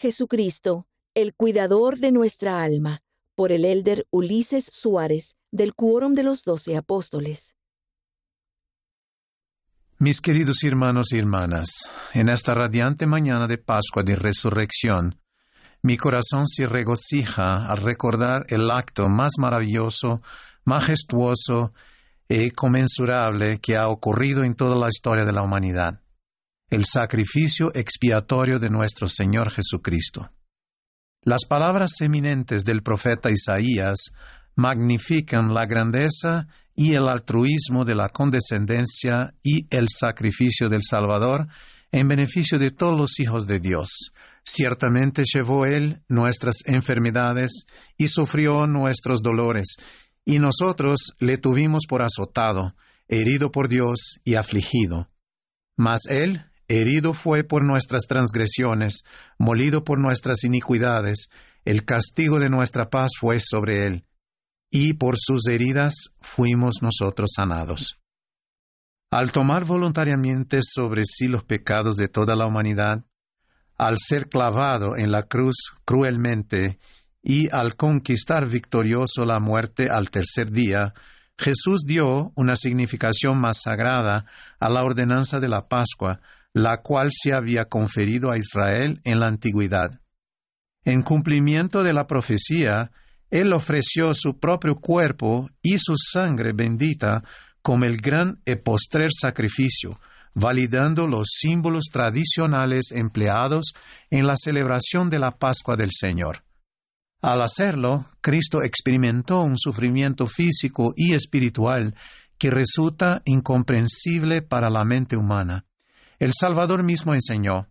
Jesucristo, el cuidador de nuestra alma, por el elder Ulises Suárez, del Quórum de los Doce Apóstoles. Mis queridos hermanos y hermanas, en esta radiante mañana de Pascua de Resurrección, mi corazón se regocija al recordar el acto más maravilloso, majestuoso e comensurable que ha ocurrido en toda la historia de la humanidad, el sacrificio expiatorio de nuestro Señor Jesucristo. Las palabras eminentes del profeta Isaías magnifican la grandeza y el altruismo de la condescendencia y el sacrificio del Salvador en beneficio de todos los hijos de Dios. Ciertamente llevó Él nuestras enfermedades y sufrió nuestros dolores, y nosotros le tuvimos por azotado, herido por Dios y afligido. Mas Él herido fue por nuestras transgresiones, molido por nuestras iniquidades, el castigo de nuestra paz fue sobre Él y por sus heridas fuimos nosotros sanados. Al tomar voluntariamente sobre sí los pecados de toda la humanidad, al ser clavado en la cruz cruelmente y al conquistar victorioso la muerte al tercer día, Jesús dio una significación más sagrada a la ordenanza de la Pascua, la cual se había conferido a Israel en la antigüedad. En cumplimiento de la profecía, él ofreció su propio cuerpo y su sangre bendita como el gran y postrer sacrificio, validando los símbolos tradicionales empleados en la celebración de la Pascua del Señor. Al hacerlo, Cristo experimentó un sufrimiento físico y espiritual que resulta incomprensible para la mente humana. El Salvador mismo enseñó,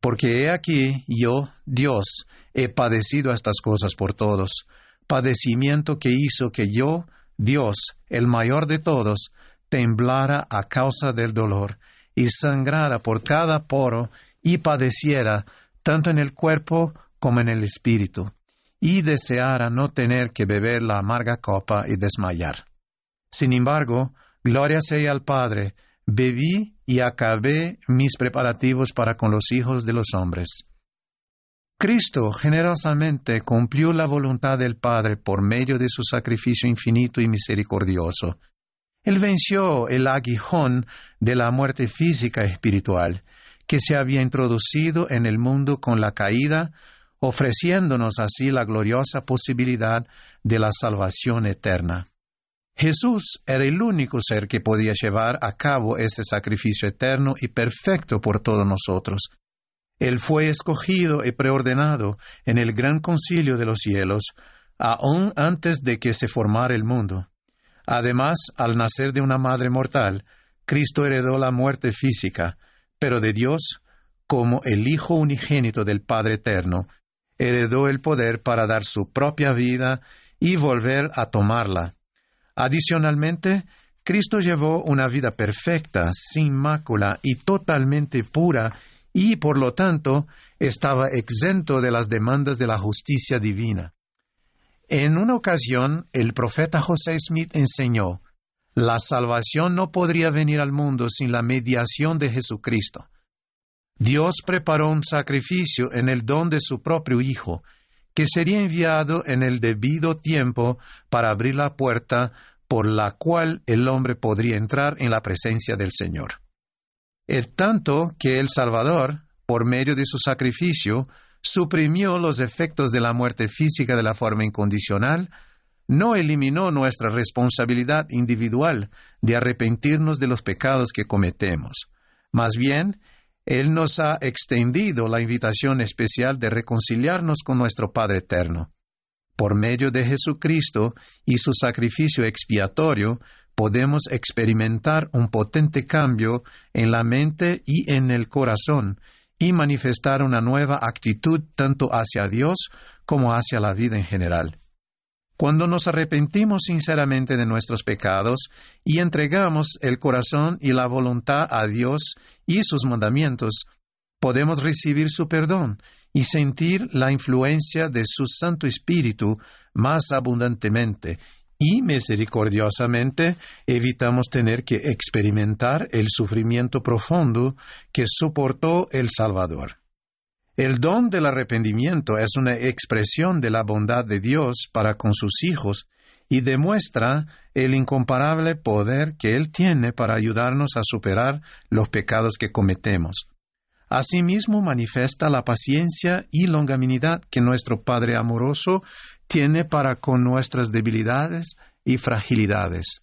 porque he aquí yo, Dios, he padecido estas cosas por todos, padecimiento que hizo que yo, Dios, el mayor de todos, temblara a causa del dolor, y sangrara por cada poro, y padeciera tanto en el cuerpo como en el espíritu, y deseara no tener que beber la amarga copa y desmayar. Sin embargo, gloria sea al Padre, bebí y acabé mis preparativos para con los hijos de los hombres. Cristo generosamente cumplió la voluntad del Padre por medio de su sacrificio infinito y misericordioso. Él venció el aguijón de la muerte física y espiritual que se había introducido en el mundo con la caída, ofreciéndonos así la gloriosa posibilidad de la salvación eterna. Jesús era el único ser que podía llevar a cabo ese sacrificio eterno y perfecto por todos nosotros, él fue escogido y preordenado en el gran concilio de los cielos, aún antes de que se formara el mundo. Además, al nacer de una madre mortal, Cristo heredó la muerte física, pero de Dios, como el Hijo unigénito del Padre Eterno, heredó el poder para dar su propia vida y volver a tomarla. Adicionalmente, Cristo llevó una vida perfecta, sin mácula y totalmente pura y por lo tanto estaba exento de las demandas de la justicia divina. En una ocasión, el profeta José Smith enseñó, la salvación no podría venir al mundo sin la mediación de Jesucristo. Dios preparó un sacrificio en el don de su propio Hijo, que sería enviado en el debido tiempo para abrir la puerta por la cual el hombre podría entrar en la presencia del Señor. El tanto que el Salvador, por medio de su sacrificio, suprimió los efectos de la muerte física de la forma incondicional, no eliminó nuestra responsabilidad individual de arrepentirnos de los pecados que cometemos. Más bien, Él nos ha extendido la invitación especial de reconciliarnos con nuestro Padre Eterno. Por medio de Jesucristo y su sacrificio expiatorio, podemos experimentar un potente cambio en la mente y en el corazón y manifestar una nueva actitud tanto hacia Dios como hacia la vida en general. Cuando nos arrepentimos sinceramente de nuestros pecados y entregamos el corazón y la voluntad a Dios y sus mandamientos, podemos recibir su perdón y sentir la influencia de su Santo Espíritu más abundantemente y misericordiosamente evitamos tener que experimentar el sufrimiento profundo que soportó el Salvador. El don del arrepentimiento es una expresión de la bondad de Dios para con sus hijos y demuestra el incomparable poder que Él tiene para ayudarnos a superar los pecados que cometemos. Asimismo manifiesta la paciencia y longanimidad que nuestro Padre amoroso tiene para con nuestras debilidades y fragilidades.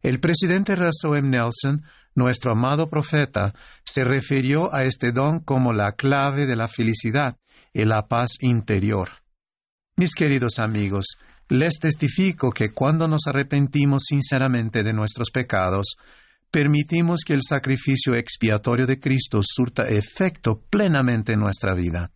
El presidente Russell M. Nelson, nuestro amado profeta, se refirió a este don como la clave de la felicidad y la paz interior. Mis queridos amigos, les testifico que cuando nos arrepentimos sinceramente de nuestros pecados, permitimos que el sacrificio expiatorio de Cristo surta efecto plenamente en nuestra vida.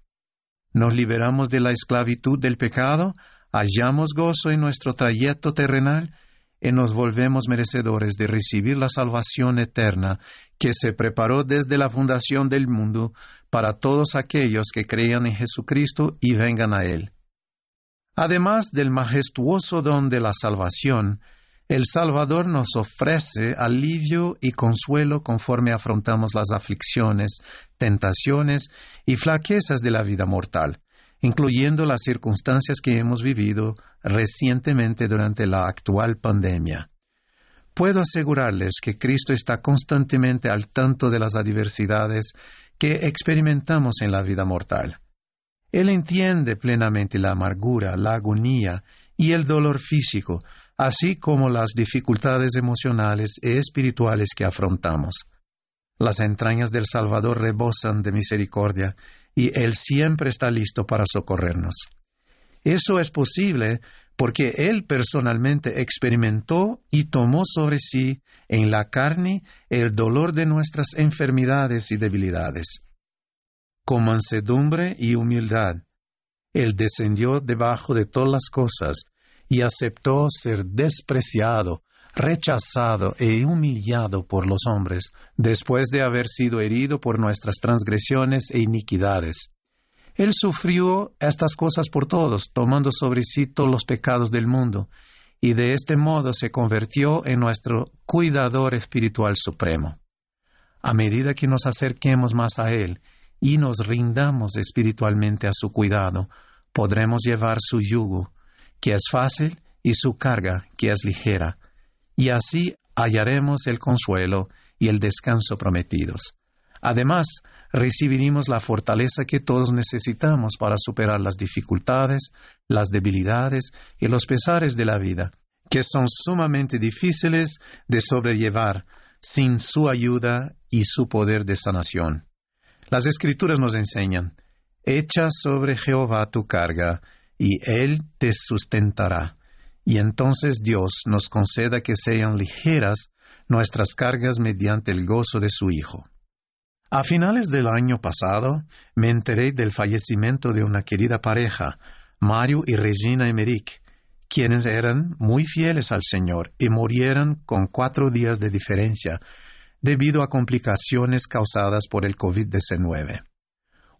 Nos liberamos de la esclavitud del pecado, hallamos gozo en nuestro trayecto terrenal y nos volvemos merecedores de recibir la salvación eterna que se preparó desde la fundación del mundo para todos aquellos que crean en Jesucristo y vengan a Él. Además del majestuoso don de la salvación, el Salvador nos ofrece alivio y consuelo conforme afrontamos las aflicciones, tentaciones y flaquezas de la vida mortal, incluyendo las circunstancias que hemos vivido recientemente durante la actual pandemia. Puedo asegurarles que Cristo está constantemente al tanto de las adversidades que experimentamos en la vida mortal. Él entiende plenamente la amargura, la agonía y el dolor físico, así como las dificultades emocionales y espirituales que afrontamos. Las entrañas del Salvador rebosan de misericordia y Él siempre está listo para socorrernos. Eso es posible porque Él personalmente experimentó y tomó sobre sí en la carne el dolor de nuestras enfermedades y debilidades. Con mansedumbre y humildad, Él descendió debajo de todas las cosas y aceptó ser despreciado, rechazado e humillado por los hombres, después de haber sido herido por nuestras transgresiones e iniquidades. Él sufrió estas cosas por todos, tomando sobre sí todos los pecados del mundo, y de este modo se convirtió en nuestro cuidador espiritual supremo. A medida que nos acerquemos más a Él y nos rindamos espiritualmente a su cuidado, podremos llevar su yugo, que es fácil, y su carga, que es ligera, y así hallaremos el consuelo y el descanso prometidos. Además, recibiremos la fortaleza que todos necesitamos para superar las dificultades, las debilidades y los pesares de la vida, que son sumamente difíciles de sobrellevar sin su ayuda y su poder de sanación. Las escrituras nos enseñan, echa sobre Jehová tu carga, y Él te sustentará. Y entonces Dios nos conceda que sean ligeras nuestras cargas mediante el gozo de su Hijo. A finales del año pasado me enteré del fallecimiento de una querida pareja, Mario y Regina Emerick, quienes eran muy fieles al Señor y murieron con cuatro días de diferencia debido a complicaciones causadas por el COVID-19.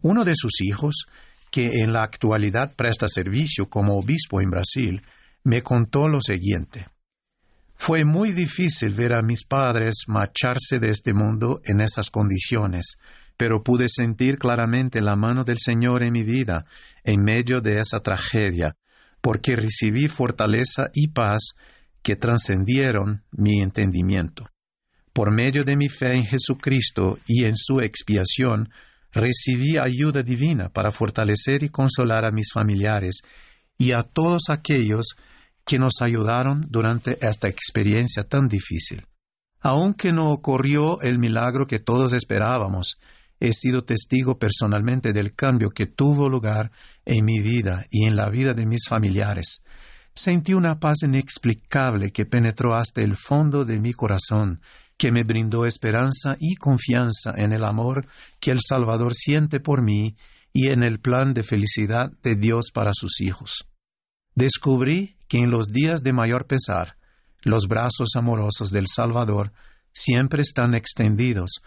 Uno de sus hijos, que en la actualidad presta servicio como obispo en Brasil, me contó lo siguiente. Fue muy difícil ver a mis padres marcharse de este mundo en esas condiciones, pero pude sentir claramente la mano del Señor en mi vida en medio de esa tragedia, porque recibí fortaleza y paz que trascendieron mi entendimiento. Por medio de mi fe en Jesucristo y en su expiación, recibí ayuda divina para fortalecer y consolar a mis familiares y a todos aquellos que nos ayudaron durante esta experiencia tan difícil. Aunque no ocurrió el milagro que todos esperábamos, he sido testigo personalmente del cambio que tuvo lugar en mi vida y en la vida de mis familiares. Sentí una paz inexplicable que penetró hasta el fondo de mi corazón que me brindó esperanza y confianza en el amor que el Salvador siente por mí y en el plan de felicidad de Dios para sus hijos. Descubrí que en los días de mayor pesar, los brazos amorosos del Salvador siempre están extendidos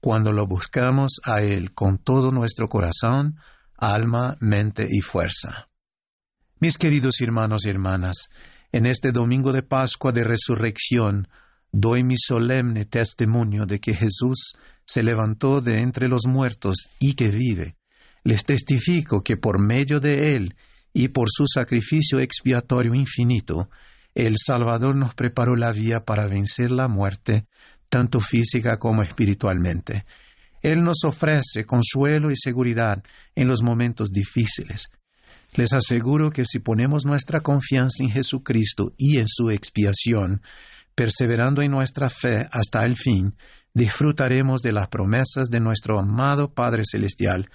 cuando lo buscamos a Él con todo nuestro corazón, alma, mente y fuerza. Mis queridos hermanos y hermanas, en este domingo de Pascua de Resurrección, doy mi solemne testimonio de que Jesús se levantó de entre los muertos y que vive, Les testifico que por medio de Él y por su sacrificio expiatorio infinito, el Salvador nos preparó la vía para vencer la muerte, tanto física como espiritualmente. Él nos ofrece consuelo y seguridad en los momentos difíciles. Les aseguro que si ponemos nuestra confianza en Jesucristo y en su expiación, perseverando en nuestra fe hasta el fin, disfrutaremos de las promesas de nuestro amado Padre Celestial,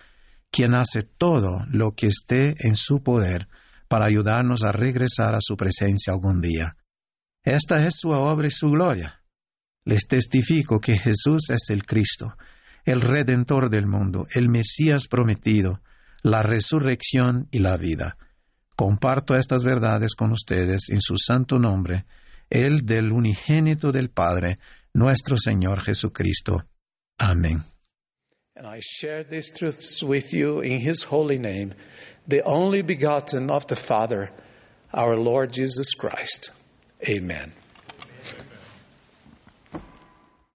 quien hace todo lo que esté en su poder para ayudarnos a regresar a su presencia algún día. Esta es su obra y su gloria. Les testifico que Jesús es el Cristo, el Redentor del mundo, el Mesías prometido, la resurrección y la vida. Comparto estas verdades con ustedes en su santo nombre, el del unigénito del Padre, nuestro Señor Jesucristo. Amén. And I share these truths with you in His holy name, the only begotten of the Father, our Lord Jesus Christ. Amen.